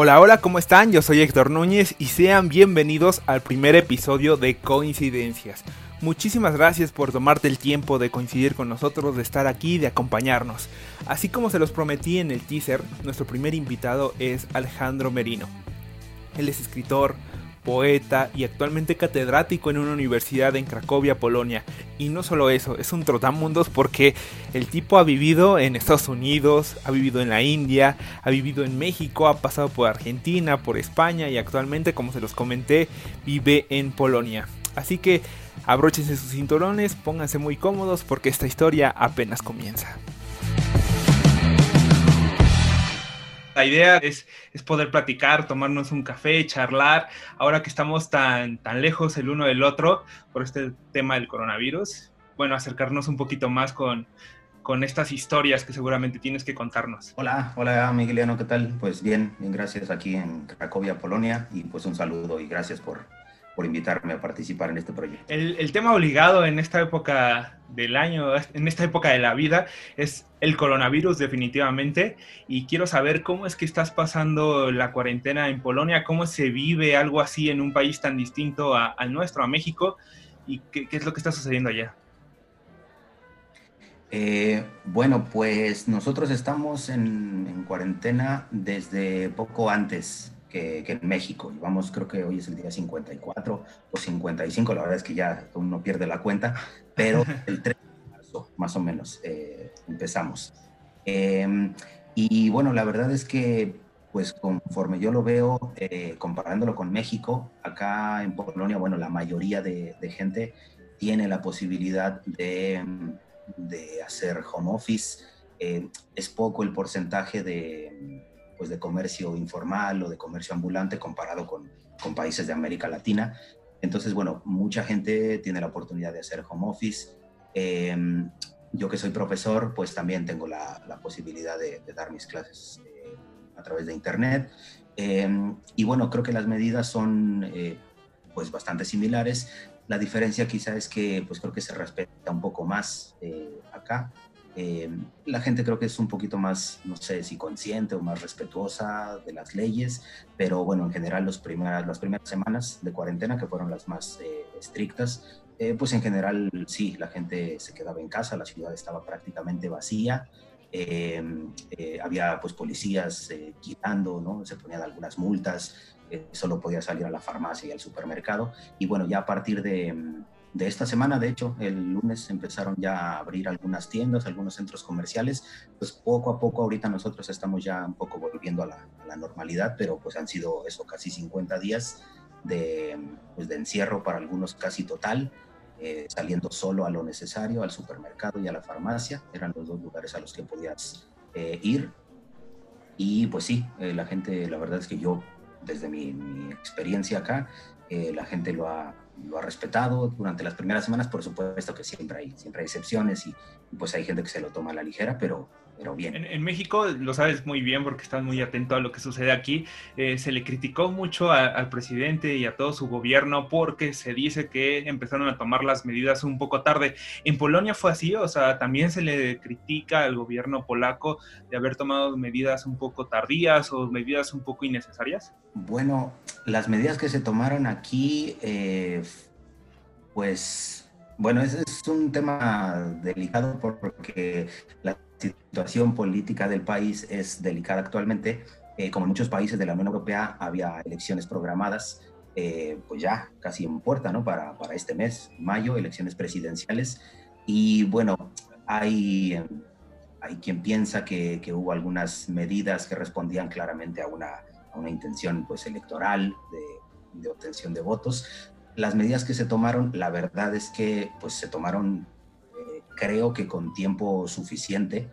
Hola, hola, ¿cómo están? Yo soy Héctor Núñez y sean bienvenidos al primer episodio de Coincidencias. Muchísimas gracias por tomarte el tiempo de coincidir con nosotros, de estar aquí, de acompañarnos. Así como se los prometí en el teaser, nuestro primer invitado es Alejandro Merino. Él es escritor, poeta y actualmente catedrático en una universidad en Cracovia, Polonia. Y no solo eso, es un trotamundos porque el tipo ha vivido en Estados Unidos, ha vivido en la India, ha vivido en México, ha pasado por Argentina, por España y actualmente, como se los comenté, vive en Polonia. Así que abróchense sus cinturones, pónganse muy cómodos porque esta historia apenas comienza. La idea es, poder platicar, tomarnos un café, charlar, ahora que estamos tan, tan lejos el uno del otro por este tema del coronavirus, bueno, acercarnos un poquito más con, con estas historias que seguramente tienes que contarnos. Hola, hola Migueliano, ¿qué tal? Pues bien, bien, gracias aquí en Cracovia, Polonia, y pues un saludo y gracias por, por invitarme a participar en este proyecto. El, tema obligado en esta época del año, en esta época de la vida, es el coronavirus definitivamente. Y quiero saber cómo es que estás pasando la cuarentena en Polonia, cómo se vive algo así en un país tan distinto al nuestro, a México, y qué, es lo que está sucediendo allá. Eh, bueno, pues nosotros estamos en, en, cuarentena desde poco antes que, en México. Vamos, creo que hoy es el día 54 o 55, la verdad es que ya uno pierde la cuenta, pero el 3 de marzo, más o menos, eh, empezamos. Em, y bueno, la verdad es que, pues conforme yo lo veo, eh, comparándolo con México, acá en Polonia, bueno, la mayoría de, gente tiene la posibilidad de, de hacer home office. Eh, es poco el porcentaje de, pues, de comercio informal o de comercio ambulante comparado con, con países de América Latina. Entonces, bueno, mucha gente tiene la oportunidad de hacer home office. Em, yo que soy profesor, pues también tengo la, la posibilidad de, dar mis clases eh, a través de Internet. Em, y bueno, creo que las medidas son eh, pues bastante similares. La diferencia quizá es que pues creo que se respeta un poco más eh, acá. Eh, la gente creo que es un poquito más, no sé si consciente o más respetuosa de las leyes, pero bueno, en general los primeras, las primeras semanas de cuarentena, que fueron las más eh, estrictas, eh, pues en general sí, la gente se quedaba en casa, la ciudad estaba prácticamente vacía. había pues policías quitando, ¿no? Se ponían algunas multas, solo podía salir a la farmacia y al supermercado. Y bueno, ya a partir de, de esta semana, de hecho, el lunes empezaron ya a abrir algunas tiendas, algunos centros comerciales, pues poco a poco ahorita nosotros estamos ya un poco volviendo a la, normalidad, pero pues han sido eso, casi 50 días de, pues, de encierro para algunos casi total, eh, saliendo solo a lo necesario, al supermercado y a la farmacia, eran los dos lugares a los que podías eh, ir. Y pues sí, eh, la gente, la verdad es que yo, desde mi, mi experiencia acá, la gente lo ha, lo ha respetado durante las primeras semanas, por supuesto que siempre hay, siempre hay excepciones y, pues hay gente que se lo toma a la ligera, pero, pero bien. En, México, lo sabes muy bien porque estás muy atento a lo que sucede aquí, eh, se le criticó mucho al presidente y a todo su gobierno porque se dice que empezaron a tomar las medidas un poco tarde. ¿En Polonia fue así? O sea, también se le critica al gobierno polaco de haber tomado medidas un poco tardías o medidas un poco innecesarias. Bueno, las medidas que se tomaron aquí, eh, pues, bueno, es, es un tema delicado porque la situación política del país es delicada actualmente. Eh, como en muchos países de la Unión Europea, había elecciones programadas, eh, pues ya casi en puerta, ¿no? Para, para este mes, mayo, elecciones presidenciales. Y bueno, hay, hay quien piensa que, que hubo algunas medidas que respondían claramente a una una intención pues electoral de, de, obtención de votos. Las medidas que se tomaron, la verdad es que pues se tomaron eh, creo que con tiempo suficiente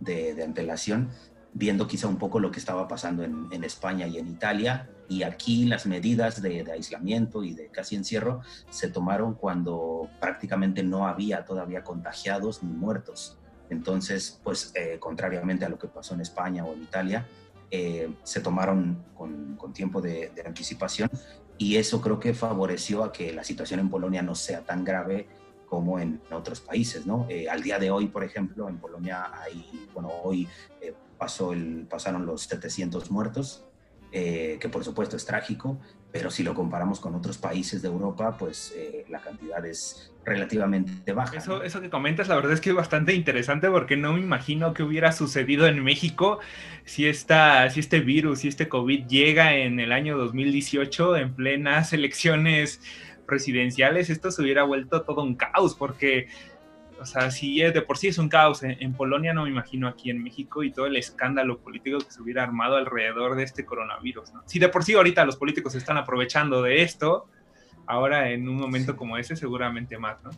de, de, antelación, viendo quizá un poco lo que estaba pasando en, España y en Italia. Y aquí las medidas de, de, aislamiento y de casi encierro se tomaron cuando prácticamente no había todavía contagiados ni muertos. Entonces, pues eh, contrariamente a lo que pasó en España o en Italia, eh, se tomaron con, tiempo de, anticipación y eso creo que favoreció a que la situación en Polonia no sea tan grave como en otros países, ¿no? Eh, al día de hoy, por ejemplo, en Polonia hay, bueno, hoy eh, pasó el, pasaron los 700 muertos eh, que por supuesto es trágico, pero si lo comparamos con otros países de Europa, pues eh, la cantidad es relativamente baja. Eso, eso que comentas, la verdad es que es bastante interesante porque no me imagino que hubiera sucedido en México si, esta, si este virus, si este COVID llega en el año 2018 en plenas elecciones presidenciales, esto se hubiera vuelto todo un caos porque o sea, si de por sí es un caos en, Polonia, no me imagino aquí en México y todo el escándalo político que se hubiera armado alrededor de este coronavirus. Si de por sí ahorita los políticos están aprovechando de esto, ahora en un momento como ese seguramente más, ¿no?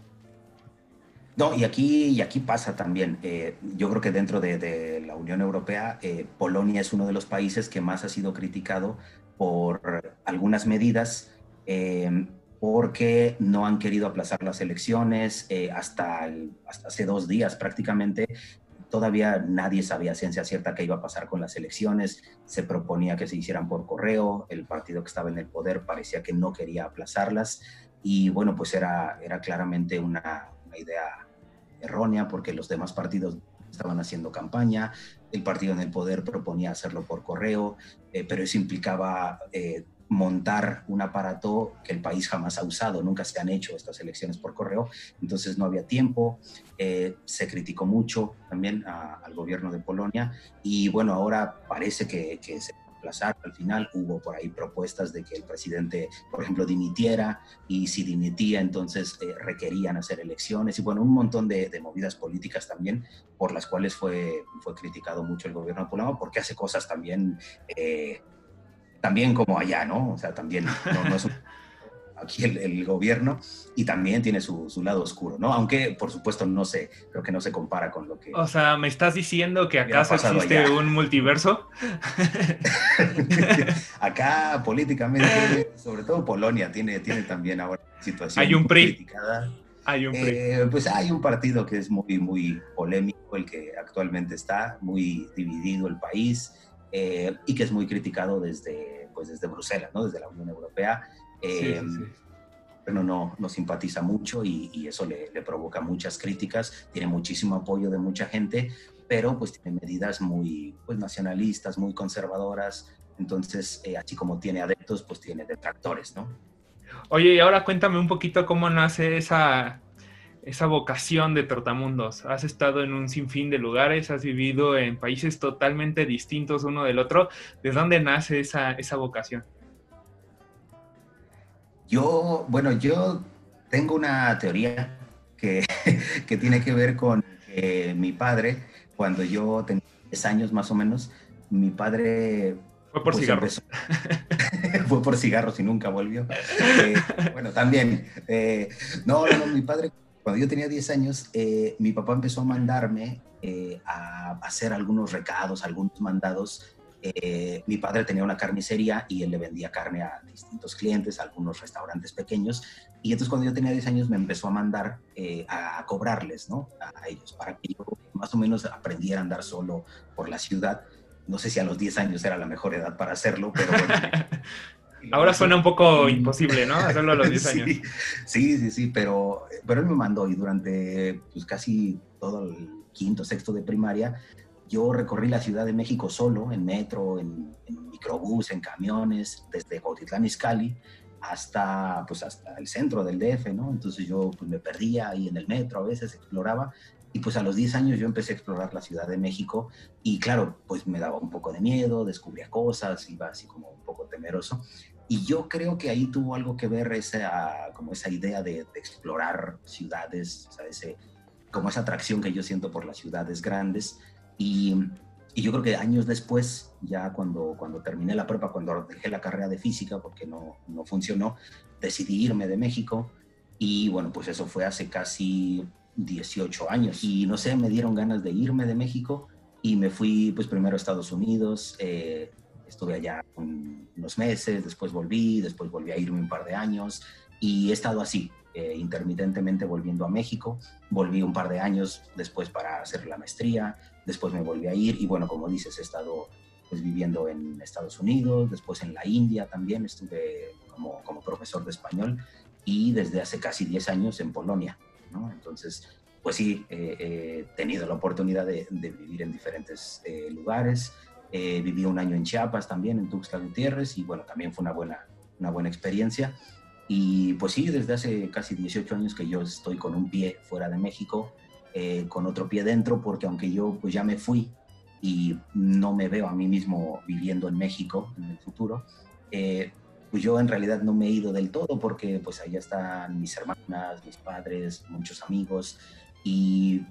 No, y aquí, y aquí pasa también. Eh, yo creo que dentro de, la Unión Europea, eh, Polonia es uno de los países que más ha sido criticado por algunas medidas. Eh, porque no han querido aplazar las elecciones eh, hasta, hace dos días prácticamente. Todavía nadie sabía ciencia cierta qué iba a pasar con las elecciones. Se proponía que se hicieran por correo. El partido que estaba en el poder parecía que no quería aplazarlas. Y bueno, pues era, era claramente una, idea errónea porque los demás partidos estaban haciendo campaña. El partido en el poder proponía hacerlo por correo, eh, pero eso implicaba eh, montar un aparato que el país jamás ha usado, nunca se han hecho estas elecciones por correo, entonces no había tiempo, eh, se criticó mucho también al gobierno de Polonia y bueno, ahora parece que, se va a aplazar, al final hubo por ahí propuestas de que el presidente, por ejemplo, dimitiera y si dimitía entonces eh, requerían hacer elecciones y bueno, un montón de, movidas políticas también por las cuales fue, fue criticado mucho el gobierno de Polonia porque hace cosas también... Eh, también como allá, ¿no? O sea, también no, es aquí el, gobierno y también tiene su, lado oscuro, ¿no? Aunque, por supuesto, no sé, creo que no se compara con lo que... O sea, ¿me estás diciendo que acaso existe un multiverso? Acá, políticamente, sobre todo Polonia, tiene, tiene también ahora situación... Hay un PRI. Hay un PRI. Eh, pues hay un partido que es muy, muy polémico, el que actualmente está, muy dividido el país. Eh, y que es muy criticado desde, pues desde Bruselas, ¿no? desde la Unión Europea. Eh, Pero no, no simpatiza mucho y, eso le, le, provoca muchas críticas, tiene muchísimo apoyo de mucha gente, pero pues tiene medidas muy pues, nacionalistas, muy conservadoras, entonces eh, así como tiene adeptos, pues tiene detractores, ¿no? Oye, y ahora cuéntame un poquito cómo nace esa, esa vocación de Trotamundos. Has estado en un sinfín de lugares, has vivido en países totalmente distintos uno del otro. ¿De dónde nace esa, esa vocación? Yo, bueno, yo tengo una teoría que, que tiene que ver con mi padre, cuando yo tenía 10 años más o menos, mi padre... Fue por pues, cigarros. fue por cigarros y nunca volvió. Eh, bueno, también. Eh, no, no, mi padre cuando yo tenía 10 años, eh, mi papá empezó a mandarme eh, a hacer algunos recados, algunos mandados. Eh, mi padre tenía una carnicería y él le vendía carne a distintos clientes, a algunos restaurantes pequeños. Y entonces cuando yo tenía 10 años me empezó a mandar a, cobrarles, ¿no? A ellos, para que yo más o menos aprendiera a andar solo por la ciudad. No sé si a los 10 años era la mejor edad para hacerlo, pero bueno, Ahora suena un poco imposible, ¿no? Hacerlo a los 10 años. Sí, sí, sí, pero, pero él me mandó y durante pues, casi todo el quinto, sexto de primaria, yo recorrí la Ciudad de México solo, en metro, en, microbús, en camiones, desde Cuautitlán Izcalli hasta, pues, hasta el centro del DF, ¿no? Entonces yo pues, me perdía ahí en el metro, a veces exploraba, y pues a los 10 años yo empecé a explorar la Ciudad de México y claro, pues me daba un poco de miedo, descubría cosas, iba así como un poco temeroso. Y yo creo que ahí tuvo algo que ver esa, como esa idea de, explorar ciudades, o sea, ese, como esa atracción que yo siento por las ciudades grandes. Y, y, yo creo que años después, ya cuando, cuando terminé la prepa, cuando dejé la carrera de física, porque no, no funcionó, decidí irme de México. Y bueno, pues eso fue hace casi 18 años. Y no sé, me dieron ganas de irme de México y me fui pues primero a Estados Unidos. Eh, estuve allá unos meses, después volví, después volví a irme un par de años y he estado así, eh, intermitentemente volviendo a México. Volví un par de años después para hacer la maestría, después me volví a ir y bueno, como dices, he estado pues viviendo en Estados Unidos, después en la India también, estuve como, como profesor de español y desde hace casi 10 años en Polonia, ¿no? Entonces, pues sí, he tenido la oportunidad de, vivir en diferentes eh, lugares, Eh, viví un año en Chiapas también, en Tuxtla Gutiérrez, y bueno, también fue una buena, una buena experiencia. Y pues sí, desde hace casi 18 años que yo estoy con un pie fuera de México, eh, con otro pie dentro, porque aunque yo pues ya me fui y no me veo a mí mismo viviendo en México en el futuro, eh, pues yo en realidad no me he ido del todo porque pues allá están mis hermanas, mis padres, muchos amigos y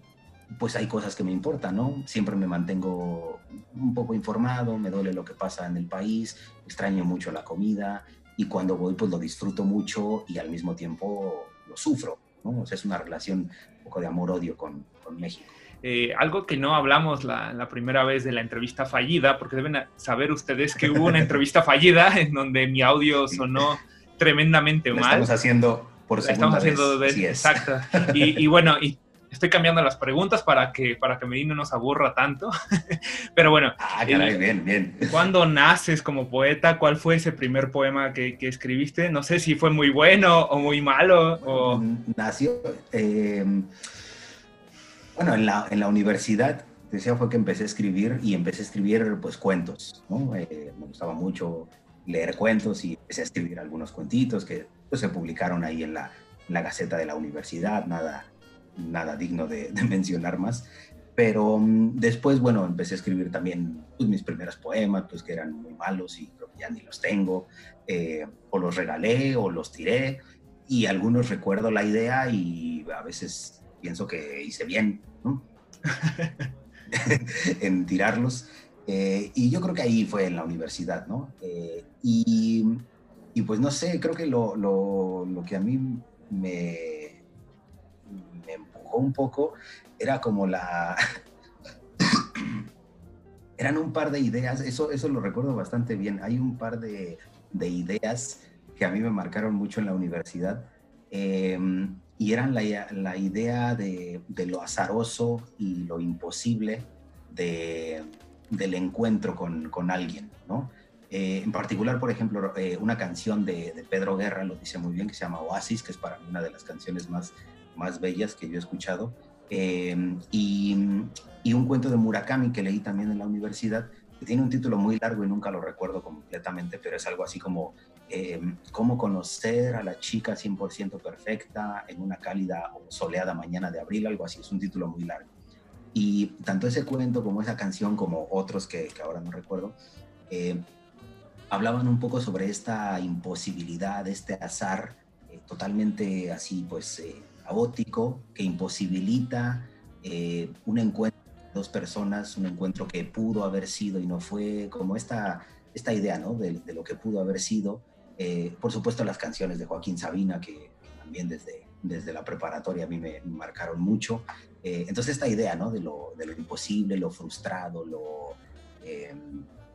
pues hay cosas que me importan, ¿no? Siempre me mantengo un poco informado, me duele lo que pasa en el país, extraño mucho la comida y cuando voy pues lo disfruto mucho y al mismo tiempo lo sufro, ¿no? O sea, es una relación un poco de amor-odio con, con México. Eh, algo que no hablamos la, la, primera vez de la entrevista fallida, porque deben saber ustedes que hubo una entrevista fallida en donde mi audio sonó tremendamente mal. Estamos haciendo por segunda estamos haciendo vez. exacto. Y, y, bueno, y estoy cambiando las preguntas para que para que Medina no nos aburra tanto. Pero bueno. Ah, caray, bien, bien. ¿Cuándo naces como poeta? ¿Cuál fue ese primer poema que, que, escribiste? No sé si fue muy bueno o muy malo. O... Nació. Eh, bueno, en la, en la universidad, decía, fue que empecé a escribir y empecé a escribir pues cuentos, ¿no? Eh, me gustaba mucho leer cuentos y empecé a escribir algunos cuentitos que pues, se publicaron ahí en la, en la Gaceta de la Universidad, nada, nada digno de, mencionar más. Pero um, después, bueno, empecé a escribir también pues, mis primeros poemas, pues que eran muy malos y creo que ya ni los tengo. Eh, o los regalé o los tiré y algunos recuerdo la idea y a veces pienso que hice bien, en tirarlos. Eh, y yo creo que ahí fue en la universidad, ¿no? Eh, y, y, pues no sé, creo que lo, lo, lo que a mí me, un poco era como la... Eran un par de ideas, eso, eso lo recuerdo bastante bien. Hay un par de, de ideas que a mí me marcaron mucho en la universidad. Eh, y eran la, la idea de, de, lo azaroso y lo imposible de, del encuentro con, con alguien, ¿no? Eh, en particular, por ejemplo, eh, una canción de, de, Pedro Guerra lo dice muy bien, que se llama Oasis, que es para mí una de las canciones más, más bellas que yo he escuchado, eh, y, y, un cuento de Murakami que leí también en la universidad, que tiene un título muy largo y nunca lo recuerdo completamente, pero es algo así como eh, cómo conocer a la chica 100% perfecta en una cálida o soleada mañana de abril, algo así, es un título muy largo. Y tanto ese cuento como esa canción, como otros que, que ahora no recuerdo, eh, hablaban un poco sobre esta imposibilidad, este azar eh, totalmente así, pues, eh, caótico, que imposibilita eh, un encuentro de dos personas, un encuentro que pudo haber sido y no fue, como esta, esta idea, ¿no? De, de lo que pudo haber sido eh, por supuesto, las canciones de Joaquín Sabina, que, que, también desde, desde la preparatoria a mí me marcaron mucho. Eh, entonces, esta idea ¿no? de, lo, de, lo, imposible, lo frustrado, lo, eh,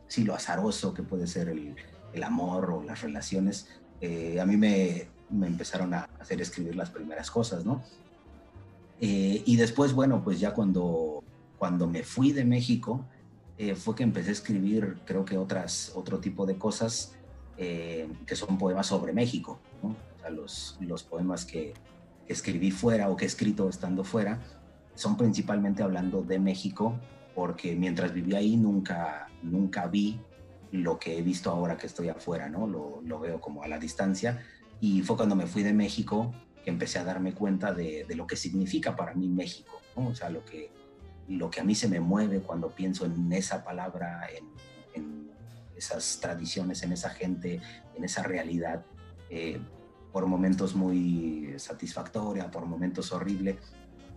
sí, lo azaroso que puede ser el, el amor o las relaciones, eh, a mí me, me, empezaron a hacer escribir las primeras cosas, ¿no? Eh, y después, bueno, pues ya cuando, cuando me fui de México, fue que empecé a escribir, creo que otras, otro tipo de cosas eh, que son poemas sobre México. ¿no? O sea, los, los poemas que, que, escribí fuera o que he escrito estando fuera son principalmente hablando de México, porque mientras viví ahí nunca, nunca vi lo que he visto ahora que estoy afuera, ¿no? Lo, lo veo como a la distancia. Y fue cuando me fui de México que empecé a darme cuenta de, de lo que significa para mí México, ¿no? O sea, lo que, lo que a mí se me mueve cuando pienso en esa palabra, en, en esas tradiciones, en esa gente, en esa realidad, eh, por momentos muy satisfactoria, por momentos horrible,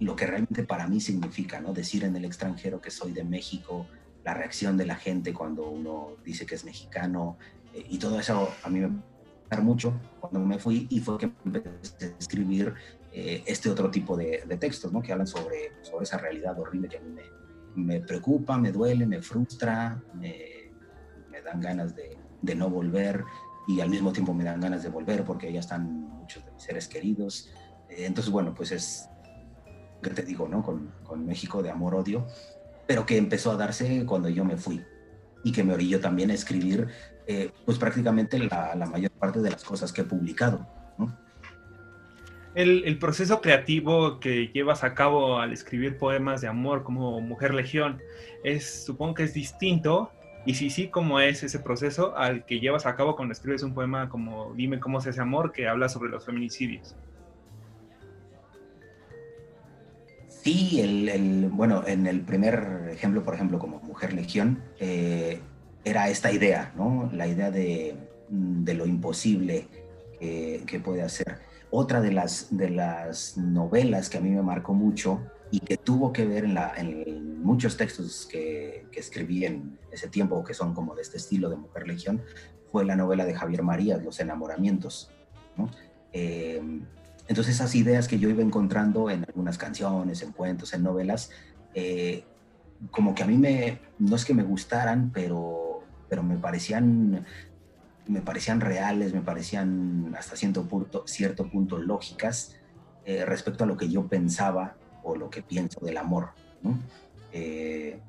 lo que realmente para mí significa, ¿no? Decir en el extranjero que soy de México, la reacción de la gente cuando uno dice que es mexicano, eh, y todo eso a mí me mucho cuando me fui y fue que empecé a escribir eh, este otro tipo de, de, textos, ¿no? Que hablan sobre, sobre esa realidad horrible que a mí me, me preocupa, me duele, me frustra, me, dan ganas de, de, no volver y al mismo tiempo me dan ganas de volver porque ya están muchos de mis seres queridos. Eh, entonces, bueno, pues es, que te digo, ¿no? Con, con México de amor-odio, pero que empezó a darse cuando yo me fui y que me orilló también a escribir, eh, pues prácticamente la, la, mayor parte de las cosas que he publicado. ¿no? El, el, proceso creativo que llevas a cabo al escribir poemas de amor como Mujer Legión es, supongo que es distinto Y si sí, ¿cómo es ese proceso al que llevas a cabo cuando escribes un poema como Dime cómo se hace amor, que habla sobre los feminicidios? Sí, el, bueno, en el primer ejemplo, por ejemplo, como Mujer Legión, eh, era esta idea, ¿no? La idea de, de lo imposible que, que, puede hacer. Otra de las, de las novelas que a mí me marcó mucho y que tuvo que ver en, la, en muchos textos que, que, escribí en ese tiempo, que son como de este estilo de Mujer Legión, fue la novela de Javier Marías, Los enamoramientos. ¿no? Eh, entonces esas ideas que yo iba encontrando en algunas canciones, en cuentos, en novelas, eh, como que a mí me, no es que me gustaran, pero, pero me parecían me parecían reales, me parecían hasta cierto punto, cierto punto lógicas eh, respecto a lo que yo pensaba o lo que pienso del amor. Eh,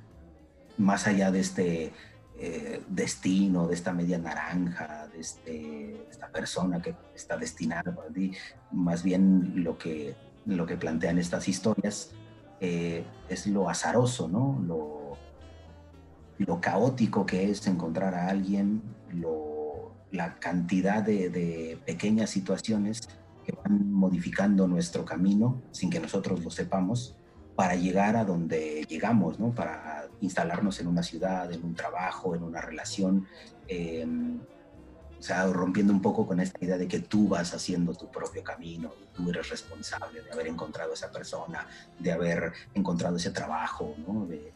más allá de este eh, destino, de esta media naranja, de, este, esta persona que está destinada para ti, más bien lo que, lo que plantean estas historias eh, es lo azaroso, ¿no? Lo, lo caótico que es encontrar a alguien, la cantidad de, de pequeñas situaciones que van modificando nuestro camino sin que nosotros lo sepamos para llegar a donde llegamos, ¿no? Para instalarnos en una ciudad, en un trabajo, en una relación, eh, o sea, rompiendo un poco con esta idea de que tú vas haciendo tu propio camino, tú eres responsable de haber encontrado a esa persona, de haber encontrado ese trabajo,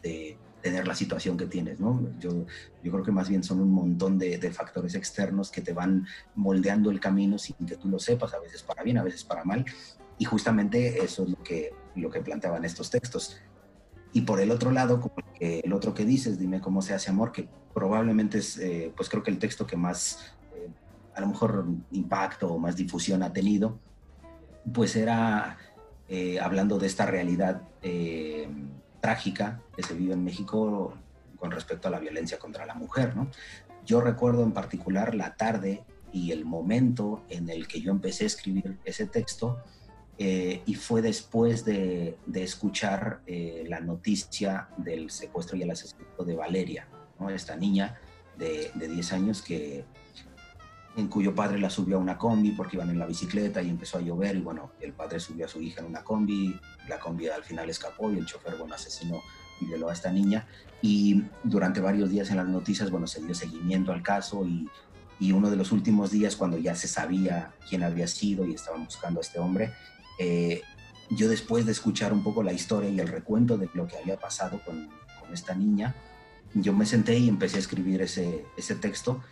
de, tener la situación que tienes. Yo, yo creo que más bien son un montón de, de, factores externos que te van moldeando el camino sin que tú lo sepas, a veces para bien, a veces para mal, y justamente eso es lo que, lo que planteaban estos textos. Y por el otro lado, como el otro que dices, dime cómo se hace amor, que probablemente es, eh, pues creo que el texto que más, eh, a lo mejor impacto o más difusión ha tenido, pues era eh, hablando de esta realidad eh, trágica que se vive en México con respecto a la violencia contra la mujer, ¿no? Yo recuerdo en particular la tarde y el momento en el que yo empecé a escribir ese texto, eh, y fue después de, de escuchar eh, la noticia del secuestro y el asesinato de Valeria, ¿no? esta niña de, de, 10 años que, en cuyo padre la subió a una combi porque iban en la bicicleta y empezó a llover y bueno, el padre subió a su hija en una combi, la combi al final escapó y el chofer, bueno, asesinó y violó a esta niña y durante varios días en las noticias, bueno, se dio seguimiento al caso y, y uno de los últimos días cuando ya se sabía quién había sido y estaban buscando a este hombre, eh, yo después de escuchar un poco la historia y el recuento de lo que había pasado con, con esta niña, yo me senté y empecé a escribir ese, ese texto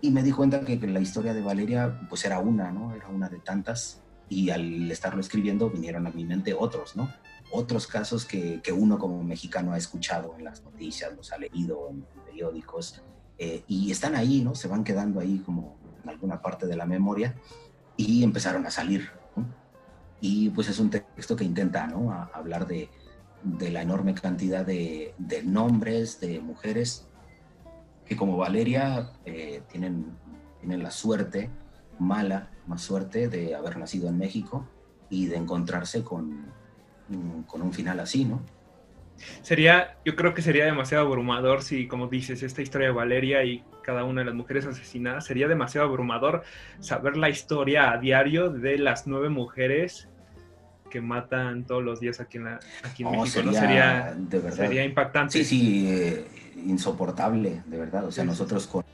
y me di cuenta que, que, la historia de Valeria pues era una, ¿no? Era una de tantas y al estarlo escribiendo vinieron a mi mente otros, ¿no? Otros casos que, que uno como mexicano ha escuchado en las noticias, los ha leído en periódicos eh, y están ahí, ¿no? Se van quedando ahí como en alguna parte de la memoria y empezaron a salir. Y pues es un texto que intenta ¿no? A hablar de, de, la enorme cantidad de, de, nombres de mujeres que como Valeria eh, tienen, tienen la suerte, mala, más suerte de haber nacido en México y de encontrarse con, con un final así, ¿no? Sería, yo creo que sería demasiado abrumador si, como dices, esta historia de Valeria y cada una de las mujeres asesinadas, sería demasiado abrumador saber la historia a diario de las nueve mujeres que matan todos los días aquí en, la, aquí en oh, México, sería, ¿no? Sería, de verdad. sería impactante. Sí, sí, eh, insoportable, de verdad. O sea, sí, nosotros con,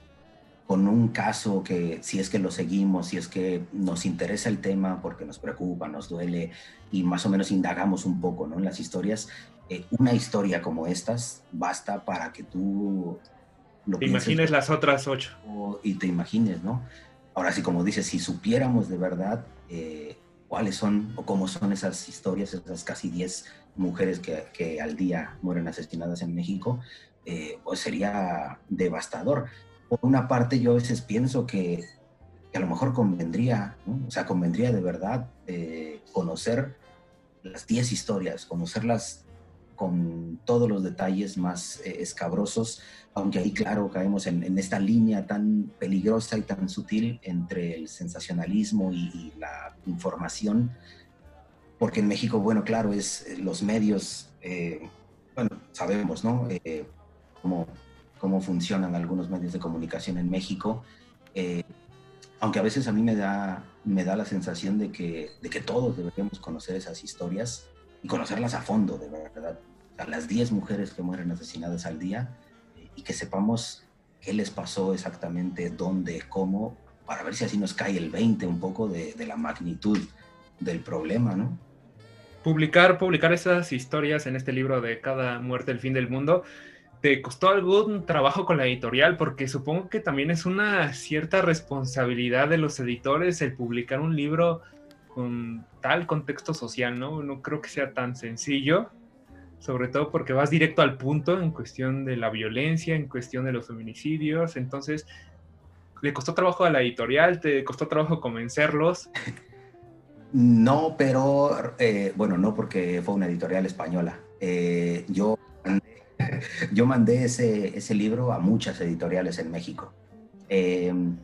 con un caso que si es que lo seguimos, si es que nos interesa el tema porque nos preocupa, nos duele y más o menos indagamos un poco ¿no? en las historias, eh, una historia como estas basta para que tú lo te imagines las otras ocho. Y te imagines, ¿no? Ahora sí, como dices, si supiéramos de verdad eh, cuáles son o cómo son esas historias, esas casi 10 mujeres que, que, al día mueren asesinadas en México, eh, pues sería devastador. Por una parte, yo a veces pienso que, que a lo mejor convendría, o sea, convendría de verdad eh, conocer las 10 historias, conocerlas con todos los detalles más eh, escabrosos, aunque ahí, claro, caemos en, en, esta línea tan peligrosa y tan sutil entre el sensacionalismo y, y, la información, porque en México, bueno, claro, es los medios, eh, bueno, sabemos, ¿no? Eh, cómo, cómo funcionan algunos medios de comunicación en México. Eh, aunque a veces a mí me da, me da la sensación de que, de que todos deberíamos conocer esas historias y conocerlas a fondo, de verdad. A las 10 mujeres que mueren asesinadas al día eh, y que sepamos qué les pasó exactamente, dónde, cómo, para ver si así nos cae el 20 un poco de, la magnitud del problema, ¿no? Publicar, publicar esas historias en este libro de Cada muerte, el fin del mundo, ¿Te costó algún trabajo con la editorial? Porque supongo que también es una cierta responsabilidad de los editores el publicar un libro con tal contexto social, ¿no? No creo que sea tan sencillo, sobre todo porque vas directo al punto en cuestión de la violencia, en cuestión de los feminicidios, entonces, ¿le costó trabajo a la editorial? ¿Te costó trabajo convencerlos? No, pero eh, bueno, no porque fue una editorial española. Eh, yo yo mandé ese, ese, libro a muchas editoriales en México. Em,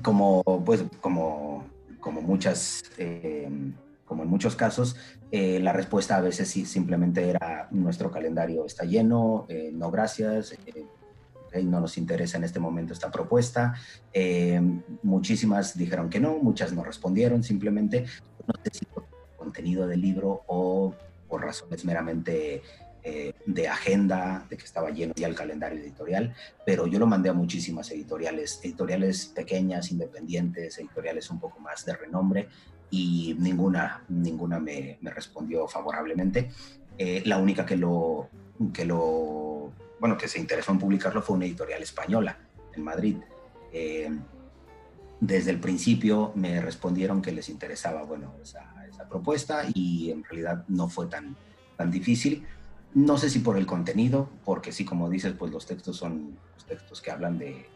como, pues, como, como muchas, em, como en muchos casos, eh, la respuesta a veces sí, simplemente era nuestro calendario está lleno, eh, no gracias, eh, no nos interesa en este momento esta propuesta. Em, muchísimas dijeron que no, muchas no respondieron, simplemente no sé si por contenido del libro o por razones meramente eh, de agenda, de que estaba lleno ya el calendario editorial, pero yo lo mandé a muchísimas editoriales, editoriales pequeñas, independientes, editoriales un poco más de renombre y ninguna, ninguna me, respondió favorablemente. Eh, la única que lo, que lo, bueno, que se interesó en publicarlo fue una editorial española en Madrid. Eh, desde el principio me respondieron que les interesaba, bueno, esa, propuesta y en realidad no fue tan, tan difícil. No sé si por el contenido, porque sí, como dices, pues los textos son textos que hablan de,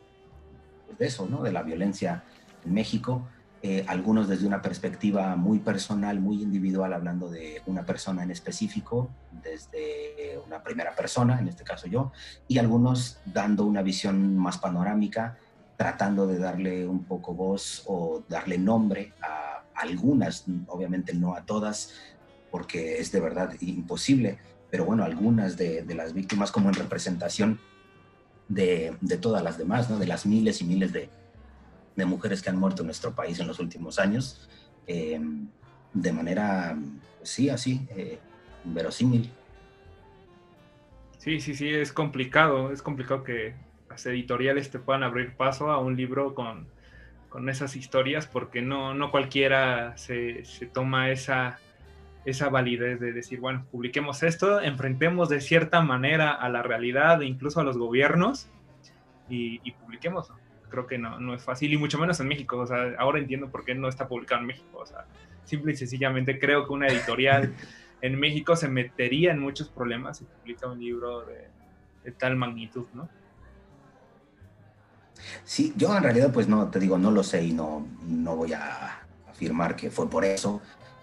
pues, de eso, ¿no? De la violencia en México. Eh, algunos desde una perspectiva muy personal, muy individual, hablando de una persona en específico, desde una primera persona, en este caso yo, y algunos dando una visión más panorámica, tratando de darle un poco voz o darle nombre a algunas, obviamente no a todas, porque es de verdad imposible, pero bueno, algunas de, las víctimas como en representación de, todas las demás, ¿no? de las miles y miles de, mujeres que han muerto en nuestro país en los últimos años, em, de manera, pues sí, así, eh, verosímil. Sí, sí, sí, es complicado, es complicado que las editoriales te puedan abrir paso a un libro con, esas historias, porque no, no cualquiera se, se toma esa esa validez de decir, bueno, publiquemos esto, enfrentemos de cierta manera a la realidad e incluso a los gobiernos y, y. Creo que no, no es fácil y mucho menos en México. O sea, ahora entiendo por qué no está publicado en México. O sea, simple y sencillamente creo que una editorial en México se metería en muchos problemas si publica un libro de, de tal magnitud, ¿no? Sí, yo en realidad pues no, te digo, no lo sé y no, no voy a afirmar que fue por eso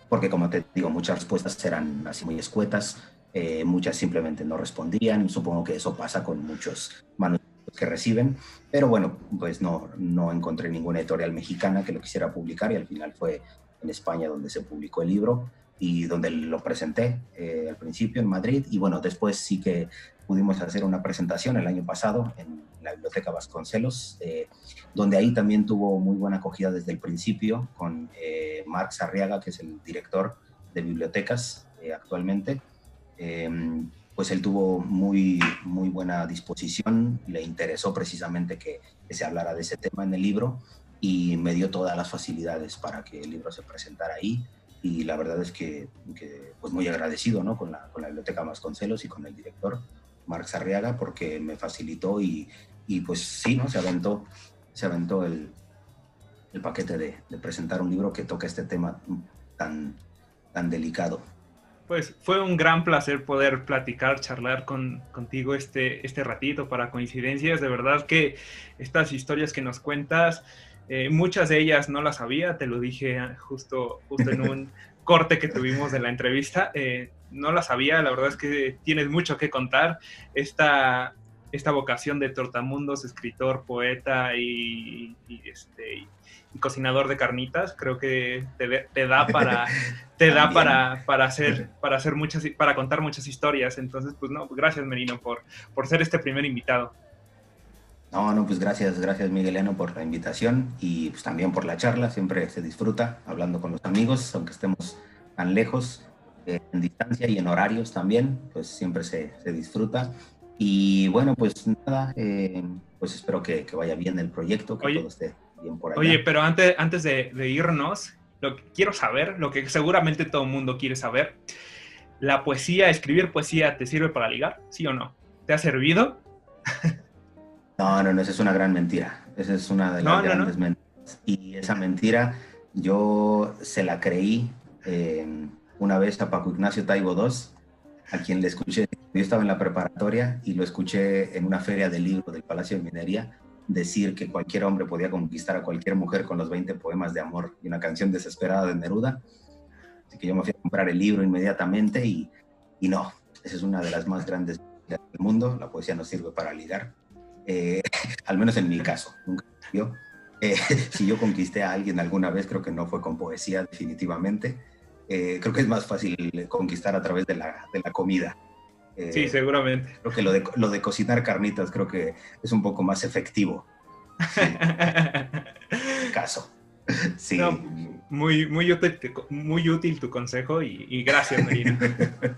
porque como te digo, muchas respuestas eran así muy escuetas, eh, muchas simplemente no respondían, supongo que eso pasa con muchos manuscritos que reciben, pero bueno, pues no, no encontré ninguna editorial mexicana que lo quisiera publicar y al final fue en España donde se publicó el libro y donde lo presenté eh, al principio en Madrid y bueno, después sí que pudimos hacer una presentación el año pasado en la Biblioteca Vasconcelos, eh, donde ahí también tuvo muy buena acogida desde el principio con eh, Marc Sarriaga, que es el director de bibliotecas eh, actualmente. Pues él tuvo muy, muy buena disposición, le interesó precisamente que, se hablara de ese tema en el libro y me dio todas las facilidades para que el libro se presentara ahí y la verdad es que, pues muy agradecido ¿no? con, la, con la Biblioteca Vasconcelos y con el director Marx Arriaga porque me facilitó y, y, pues sí, ¿no? Se aventó, se aventó el, el paquete de, de, presentar un libro que toca este tema tan, tan delicado. Pues fue un gran placer poder platicar, charlar con, contigo este, este ratito para coincidencias. De verdad que estas historias que nos cuentas, eh, muchas de ellas no las sabía, te lo dije justo, justo en un corte que tuvimos de la entrevista. Eh, no la sabía, la verdad es que tienes mucho que contar. Esta, esta vocación de tortamundos, escritor, poeta y, este, cocinador de carnitas, creo que te, da para te da para, para hacer para hacer muchas para contar muchas historias. Entonces, pues no, gracias Merino por por ser este primer invitado. No, no, pues gracias, gracias Migueliano por la invitación y pues también por la charla. Siempre se disfruta hablando con los amigos, aunque estemos tan lejos, eh, en distancia y en horarios también, pues siempre se, se disfruta. Y bueno, pues nada, eh, pues espero que, que, vaya bien el proyecto, que todo esté bien por allá. Oye, pero antes, antes de, de irnos, lo que quiero saber, lo que seguramente todo el mundo quiere saber, ¿la poesía, escribir poesía, te sirve para ligar? ¿Sí o no? ¿Te ha servido? No, no, no, esa es una gran mentira. Esa es una de las grandes mentiras. Y esa mentira yo se la creí eh, una vez a Paco Ignacio Taibo II, a quien le escuché, yo estaba en la preparatoria y lo escuché en una feria del libro del Palacio de Minería decir que cualquier hombre podía conquistar a cualquier mujer con los 20 poemas de amor y una canción desesperada de Neruda. Así que yo me fui a comprar el libro inmediatamente y, y no, esa es una de las más grandes del mundo. La poesía no sirve para ligar eh, al menos en mi caso, nunca yo. Eh, si yo conquisté a alguien alguna vez, creo que no fue con poesía definitivamente. Eh, creo que es más fácil conquistar a través de la, de la comida. Sí, seguramente. Creo que lo de, lo de cocinar carnitas creo que es un poco más efectivo. caso. Sí. muy, muy, útil, muy útil tu consejo y, y gracias, Marina.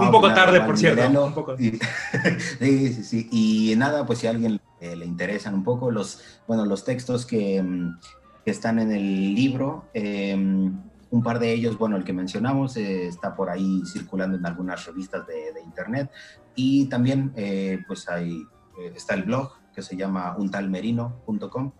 un poco tarde, por cierto. sí, sí, sí. Y nada, pues si a alguien le interesan un poco los, bueno, los textos que, mm, están en el libro, em, un par de ellos, bueno, el que mencionamos eh, está por ahí circulando en algunas revistas de, internet y también eh, pues ahí eh, está el blog que se llama untalmerino.com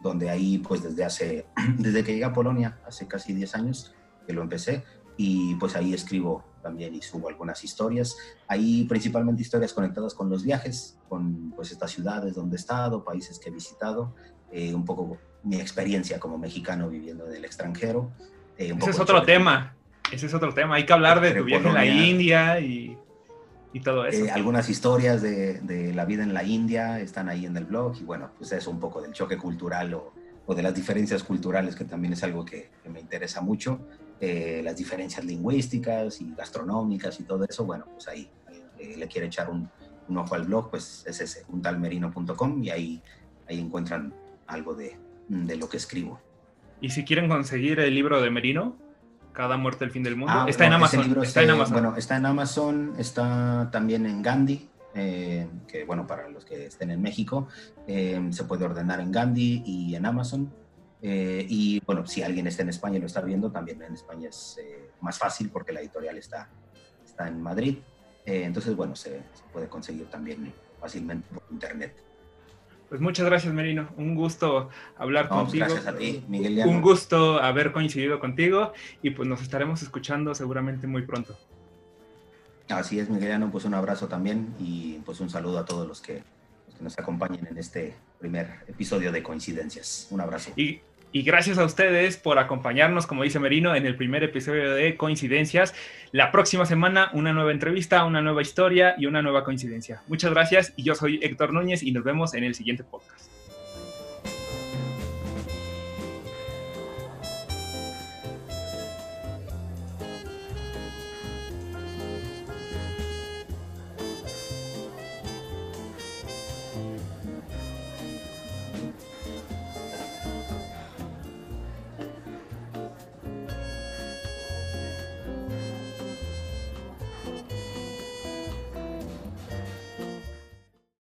donde ahí pues desde hace, desde que llegué a Polonia, hace casi 10 años que lo empecé, y pues ahí escribo también y subo algunas historias. Ahí principalmente historias conectadas con los viajes, con pues estas ciudades donde he estado, países que he visitado, un poco mi experiencia como mexicano viviendo en el extranjero. Eh, ese es otro tema, ese es otro tema. Hay que hablar de tu viaje en la India y, y todo eso. Eh, algunas historias de, de, la vida en la India están ahí en el blog y bueno, pues eso un poco del choque cultural o, o de las diferencias culturales, que también es algo que, que me interesa mucho. Eh, las diferencias lingüísticas y gastronómicas y todo eso, bueno, pues ahí, eh, le quiere echar un, ojo al blog, pues es ese, untalmerino.com y ahí, ahí encuentran algo de, de, lo que escribo. Y si quieren conseguir el libro de Merino, Cada muerte el fin del mundo, ah, está, en Amazon, está en Amazon. Bueno, está en Amazon, está también en Gandhi, eh, que bueno, para los que estén en México, se puede ordenar en Gandhi y en Amazon. Eh, y bueno, si alguien está en España y lo está viendo, también en España es eh, más fácil porque la editorial está, está en Madrid. Eh, entonces, bueno, se, puede conseguir también fácilmente por internet. Pues muchas gracias, Merino. Un gusto hablar pues contigo. Gracias a ti, Miguel. Un gusto haber coincidido contigo y pues nos estaremos escuchando seguramente muy pronto. Así es, Migueliano, pues un abrazo también y pues un saludo a todos los que, los que nos acompañen en este primer episodio de Coincidencias. Un abrazo. Y y gracias a ustedes por acompañarnos, como dice Merino, en el primer episodio de Coincidencias. La próxima semana, una nueva entrevista, una nueva historia y una nueva coincidencia. Muchas gracias y yo soy Héctor Núñez y nos vemos en el siguiente podcast.